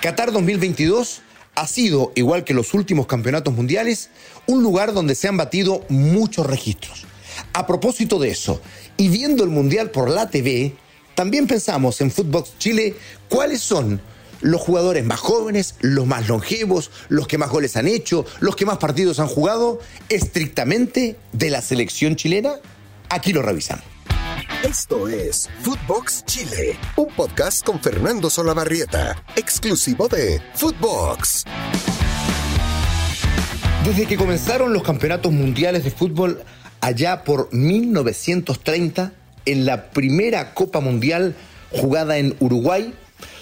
Qatar 2022 ha sido, igual que los últimos campeonatos mundiales, un lugar donde se han batido muchos registros. A propósito de eso, y viendo el Mundial por la TV, también pensamos en Footbox Chile cuáles son los jugadores más jóvenes, los más longevos, los que más goles han hecho, los que más partidos han jugado, estrictamente de la selección chilena. Aquí lo revisamos. Esto es Footbox Chile, un podcast con Fernando Solabarrieta, exclusivo de Footbox. Desde que comenzaron los campeonatos mundiales de fútbol allá por 1930, en la primera Copa Mundial jugada en Uruguay,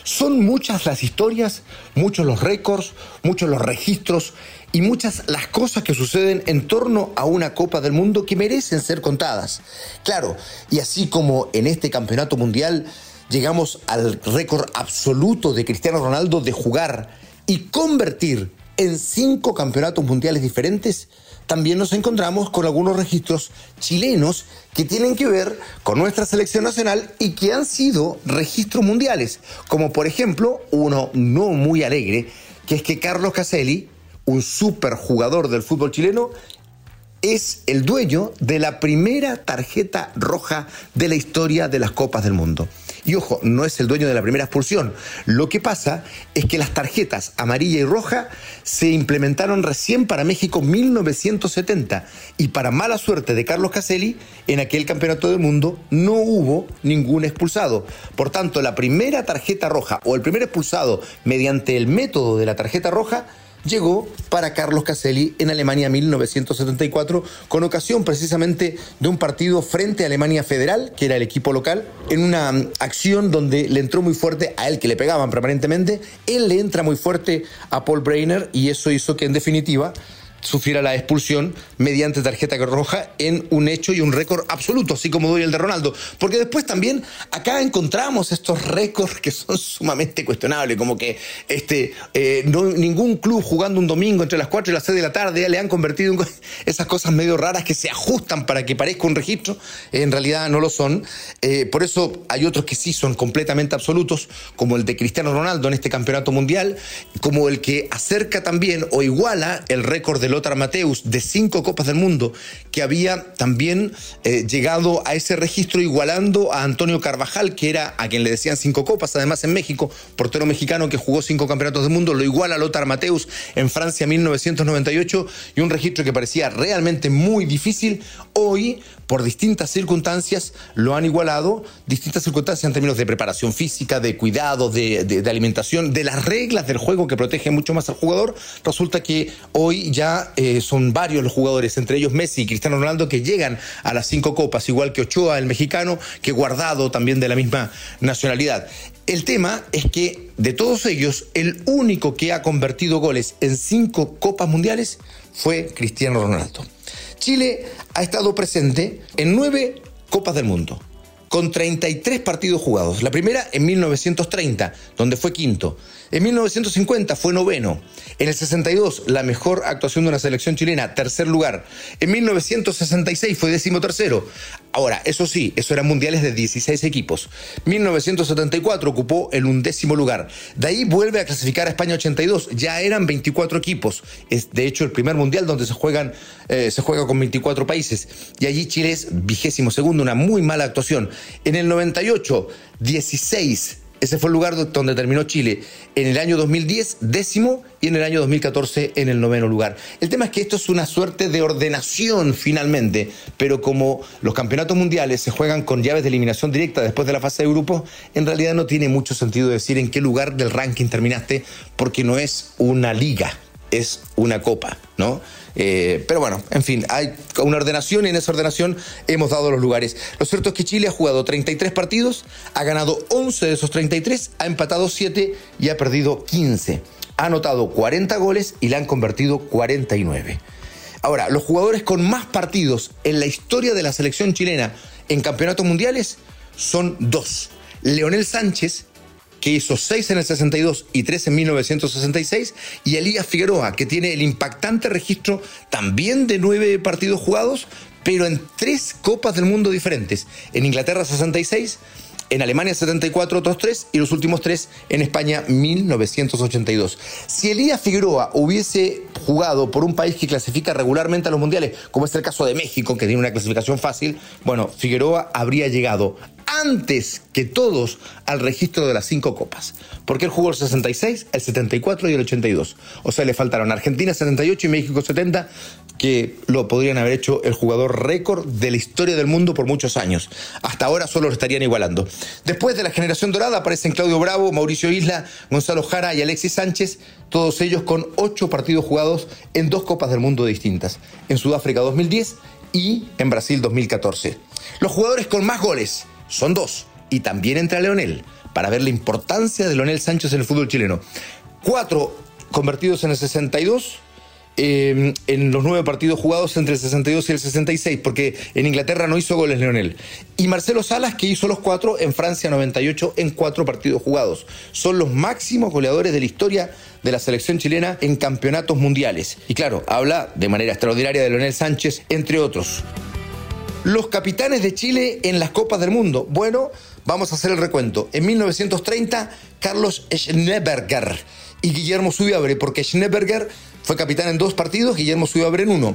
son muchas las historias, muchos los récords, muchos los registros y muchas las cosas que suceden en torno a una Copa del Mundo que merecen ser contadas. Claro, y así como en este Campeonato Mundial llegamos al récord absoluto de Cristiano Ronaldo de jugar y convertir en cinco campeonatos mundiales diferentes, también nos encontramos con algunos registros chilenos que tienen que ver con nuestra selección nacional y que han sido registros mundiales, como por ejemplo uno no muy alegre, que es que Carlos Caselli, un superjugador del fútbol chileno, es el dueño de la primera tarjeta roja de la historia de las Copas del Mundo. Y ojo, no es el dueño de la primera expulsión. Lo que pasa es que las tarjetas amarilla y roja se implementaron recién para México 1970 y para mala suerte de Carlos Caselli, en aquel campeonato del mundo no hubo ningún expulsado. Por tanto, la primera tarjeta roja o el primer expulsado mediante el método de la tarjeta roja llegó para Carlos Caselli en Alemania 1974, con ocasión precisamente de un partido frente a Alemania Federal, que era el equipo local, en una mm, acción donde le entró muy fuerte a él, que le pegaban permanentemente, él le entra muy fuerte a Paul Breiner y eso hizo que en definitiva sufriera la expulsión mediante tarjeta roja en un hecho y un récord absoluto, así como doy el de Ronaldo. Porque después también acá encontramos estos récords que son sumamente cuestionables, como que este, eh, ningún club jugando un domingo entre las 4 y las 6 de la tarde le han convertido en esas cosas medio raras que se ajustan para que parezca un registro, en realidad no lo son. Eh, por eso hay otros que sí son completamente absolutos, como el de Cristiano Ronaldo en este campeonato mundial, como el que acerca también o iguala el récord de Lothar Mateus de cinco Copas del Mundo, que había también eh, llegado a ese registro igualando a Antonio Carvajal, que era a quien le decían cinco copas, además en México, portero mexicano que jugó cinco campeonatos del mundo, lo iguala a Lothar Mateus en Francia 1998 y un registro que parecía realmente muy difícil. Hoy, por distintas circunstancias, lo han igualado, distintas circunstancias en términos de preparación física, de cuidado, de, de alimentación, de las reglas del juego que protegen mucho más al jugador. Resulta que hoy ya eh, son varios los jugadores, entre ellos Messi y Cristiano Ronaldo, que llegan a las cinco copas, igual que Ochoa, el mexicano, que Guardado también de la misma nacionalidad. El tema es que de todos ellos, el único que ha convertido goles en cinco copas mundiales fue Cristiano Ronaldo. Chile ha estado presente en nueve copas del mundo con 33 partidos jugados. La primera en 1930, donde fue quinto. En 1950 fue noveno. En el 62, la mejor actuación de una selección chilena, tercer lugar. En 1966 fue décimo tercero. Ahora, eso sí, eso eran mundiales de 16 equipos. 1974 ocupó el undécimo lugar. De ahí vuelve a clasificar a España 82. Ya eran 24 equipos. Es de hecho el primer mundial donde se juegan, eh, se juega con 24 países. Y allí Chile es vigésimo segundo, una muy mala actuación. En el 98, 16 ese fue el lugar donde terminó Chile. En el año 2010, décimo, y en el año 2014, en el noveno lugar. El tema es que esto es una suerte de ordenación finalmente, pero como los campeonatos mundiales se juegan con llaves de eliminación directa después de la fase de grupos, en realidad no tiene mucho sentido decir en qué lugar del ranking terminaste, porque no es una liga, es una copa, ¿no? Eh, pero bueno, en fin, hay una ordenación y en esa ordenación hemos dado los lugares. Lo cierto es que Chile ha jugado 33 partidos, ha ganado 11 de esos 33, ha empatado 7 y ha perdido 15. Ha anotado 40 goles y le han convertido 49. Ahora, los jugadores con más partidos en la historia de la selección chilena en campeonatos mundiales son dos. Leonel Sánchez, que hizo 6 en el 62 y 3 en 1966, y Elías Figueroa, que tiene el impactante registro también de 9 partidos jugados, pero en tres Copas del Mundo diferentes. En Inglaterra 66, En Alemania 74 otros tres y los últimos tres en España 1982. Si Elías Figueroa hubiese jugado por un país que clasifica regularmente a los mundiales, como es el caso de México, que tiene una clasificación fácil, bueno, Figueroa habría llegado antes que todos al registro de las cinco copas. Porque él jugó el 66, el 74 y el 82. O sea, le faltaron Argentina 78 y México 70, que lo podrían haber hecho el jugador récord de la historia del mundo por muchos años. Hasta ahora solo lo estarían igualando. Después de la generación dorada aparecen Claudio Bravo, Mauricio Isla, Gonzalo Jara y Alexis Sánchez, todos ellos con ocho partidos jugados en dos Copas del Mundo distintas, en Sudáfrica 2010 y en Brasil 2014. Los jugadores con más goles son dos, y también entra Leonel, para ver la importancia de Leonel Sánchez en el fútbol chileno. Cuatro convertidos en el 62, em, en los nueve partidos jugados entre el 62 y el 66, porque en Inglaterra no hizo goles Leonel. Y Marcelo Salas, que hizo los cuatro en Francia 98 en cuatro partidos jugados. Son los máximos goleadores de la historia de la selección chilena en campeonatos mundiales. Y claro, habla de manera extraordinaria de Leonel Sánchez, entre otros. Los capitanes de Chile en las Copas del Mundo. Bueno, vamos a hacer el recuento. En 1930, Carlos Schneeberger y Guillermo Subiabre, porque Schneeberger fue capitán en dos partidos, Guillermo Subiabre en uno.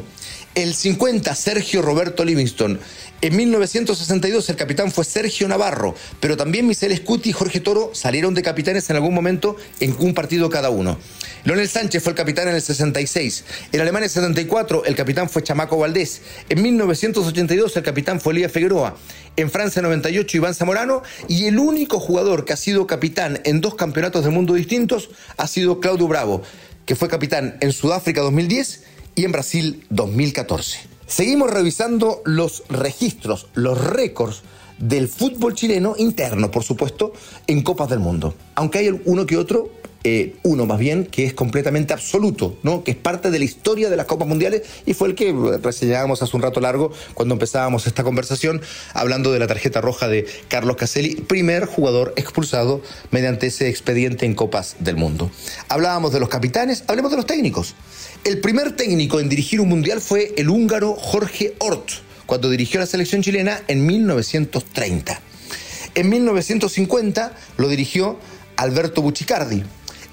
El 50, Sergio Roberto Livingston. En 1962 el capitán fue Sergio Navarro, pero también Michel Scuti y Jorge Toro salieron de capitanes en algún momento en un partido cada uno. Leonel Sánchez fue el capitán en el 66. En Alemania 74 el capitán fue Chamaco Valdés. En 1982 el capitán fue Elías Figueroa. En Francia 98 Iván Zamorano. Y el único jugador que ha sido capitán en dos campeonatos del mundo distintos ha sido Claudio Bravo, que fue capitán en Sudáfrica 2010 y en Brasil 2014. Seguimos revisando los registros, los récords del fútbol chileno interno, por supuesto, en Copas del Mundo. Aunque hay uno que otro, eh, uno más bien, que es completamente absoluto, ¿no? que es parte de la historia de las Copas Mundiales y fue el que reseñábamos hace un rato largo cuando empezábamos esta conversación hablando de la tarjeta roja de Carlos Caselli, primer jugador expulsado mediante ese expediente en Copas del Mundo. Hablábamos de los capitanes, hablemos de los técnicos. El primer técnico en dirigir un mundial fue el húngaro Jorge Ort, cuando dirigió la selección chilena en 1930. En 1950 lo dirigió Alberto Buccicardi.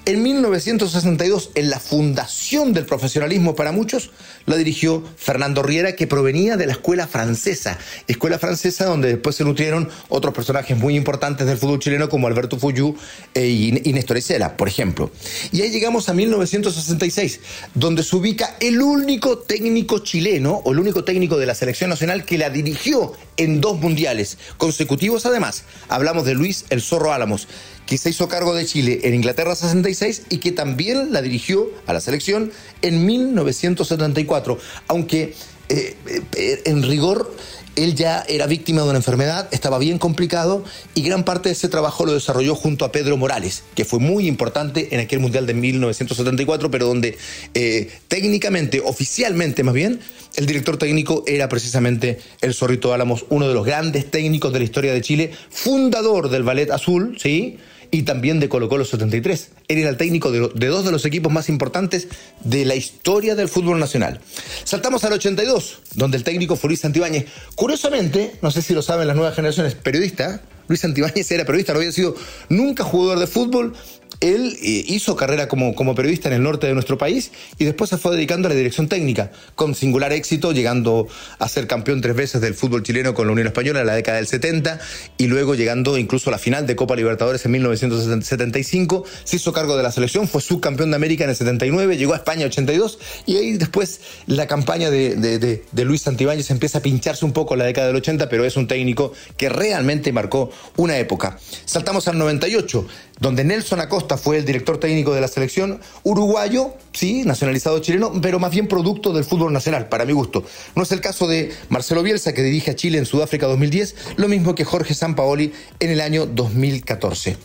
En 1962, en la fundación del profesionalismo para muchos, la dirigió Fernando Riera, que provenía de la escuela francesa. Escuela francesa donde después se nutrieron otros personajes muy importantes del fútbol chileno como Alberto Fuyú e y Néstor Isela, por ejemplo. Y ahí llegamos a 1966, donde se ubica el único técnico chileno, o el único técnico de la selección nacional que la dirigió en dos mundiales consecutivos además. Hablamos de Luis El Zorro Álamos que se hizo cargo de Chile en Inglaterra 66 y que también la dirigió a la selección en 1974, aunque eh, eh, en rigor él ya era víctima de una enfermedad, estaba bien complicado y gran parte de ese trabajo lo desarrolló junto a Pedro Morales, que fue muy importante en aquel Mundial de 1974, pero donde eh, técnicamente, oficialmente más bien, el director técnico era precisamente el Zorrito Álamos, uno de los grandes técnicos de la historia de Chile, fundador del Ballet Azul, ¿sí? Y también de Colo Colo 73. Él era el técnico de, dos de los equipos más importantes de la historia del fútbol nacional. Saltamos al 82, donde el técnico fue Luis Santibáñez. Curiosamente, no sé si lo saben las nuevas generaciones, periodista, Luis Santibáñez era periodista, no había sido nunca jugador de fútbol, él eh, hizo carrera como, como periodista en el norte de nuestro país y después se fue dedicando a la dirección técnica, con singular éxito, llegando a ser campeón tres veces del fútbol chileno con la Unión Española en la década del 70 y luego llegando incluso a la final de Copa Libertadores en 1975. Se hizo cargo de la selección, fue subcampeón de América en el 79, llegó a España en 82 y ahí después la campaña de, de Luis Santibáñez empieza a pincharse un poco en la década del 80, pero es un técnico que realmente marcó una época. Saltamos al 98 donde Nelson Acosta fue el director técnico de la selección uruguayo, sí, nacionalizado chileno, pero más bien producto del fútbol nacional, para mi gusto. No es el caso de Marcelo Bielsa, que dirige a Chile en Sudáfrica 2010, lo mismo que Jorge Sampaoli en el año 2014.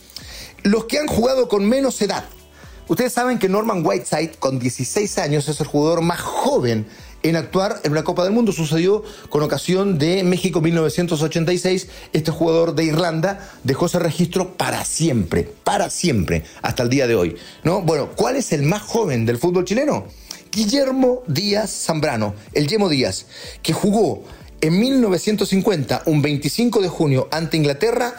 Los que han jugado con menos edad. Ustedes saben que Norman Whiteside, con 16 años, es el jugador más joven en actuar en una Copa del Mundo. Sucedió con ocasión de México 1986. Este jugador de Irlanda dejó ese registro para siempre, para siempre, hasta el día de hoy. ¿no? Bueno, ¿cuál es el más joven del fútbol chileno? Guillermo Díaz Zambrano, el Yemo Díaz, que jugó en 1950, un 25 de junio, ante Inglaterra,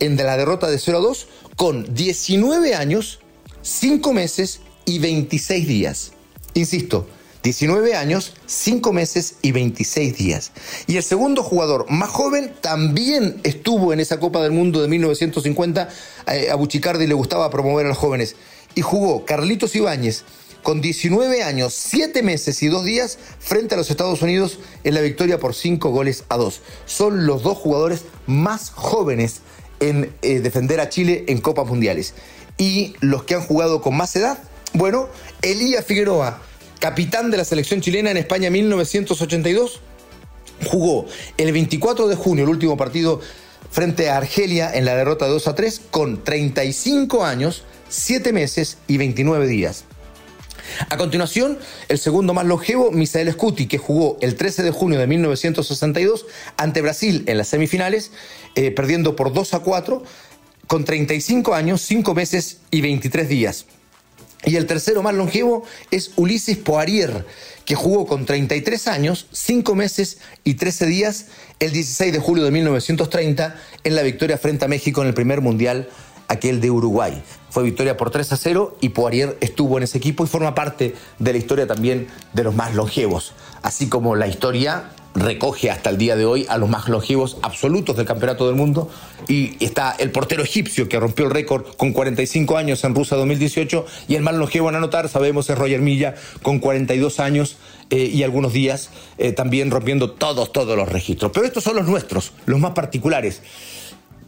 en la derrota de 0 a 2 con 19 años, 5 meses y 26 días. Insisto, 19 años, 5 meses y 26 días. Y el segundo jugador más joven también estuvo en esa Copa del Mundo de 1950. Eh, a Buchicardi le gustaba promover a los jóvenes. Y jugó Carlitos Ibáñez con 19 años, 7 meses y 2 días frente a los Estados Unidos en la victoria por 5 goles a 2. Son los dos jugadores más jóvenes en eh, defender a Chile en Copas Mundiales. Y los que han jugado con más edad, bueno, Elías Figueroa capitán de la selección chilena en España 1982, jugó el 24 de junio, el último partido frente a Argelia en la derrota de 2 a 3, con 35 años, 7 meses y 29 días. A continuación, el segundo más longevo, Misael Scuti, que jugó el 13 de junio de 1962 ante Brasil en las semifinales, eh, perdiendo por 2 a 4, con 35 años, 5 meses y 23 días. Y el tercero más longevo es Ulises Poirier, que jugó con 33 años, 5 meses y 13 días el 16 de julio de 1930 en la victoria frente a México en el primer mundial, aquel de Uruguay. Fue victoria por 3 a 0 y Poirier estuvo en ese equipo y forma parte de la historia también de los más longevos, así como la historia recoge hasta el día de hoy a los más longevos absolutos del Campeonato del Mundo. Y está el portero egipcio que rompió el récord con 45 años en Rusia 2018 y el más longevo en anotar, sabemos, es Roger Milla con 42 años eh, y algunos días eh, también rompiendo todos, todos los registros. Pero estos son los nuestros, los más particulares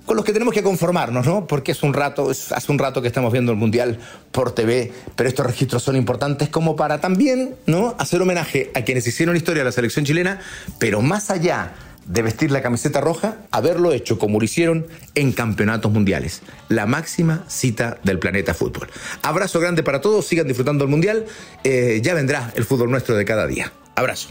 con los que tenemos que conformarnos, ¿no? Porque es un rato, hace un rato que estamos viendo el Mundial por TV, pero estos registros son importantes como para también, ¿no? Hacer homenaje a quienes hicieron historia de la selección chilena, pero más allá de vestir la camiseta roja, haberlo hecho como lo hicieron en campeonatos mundiales. La máxima cita del planeta fútbol. Abrazo grande para todos, sigan disfrutando el Mundial, eh, ya vendrá el fútbol nuestro de cada día. Abrazo.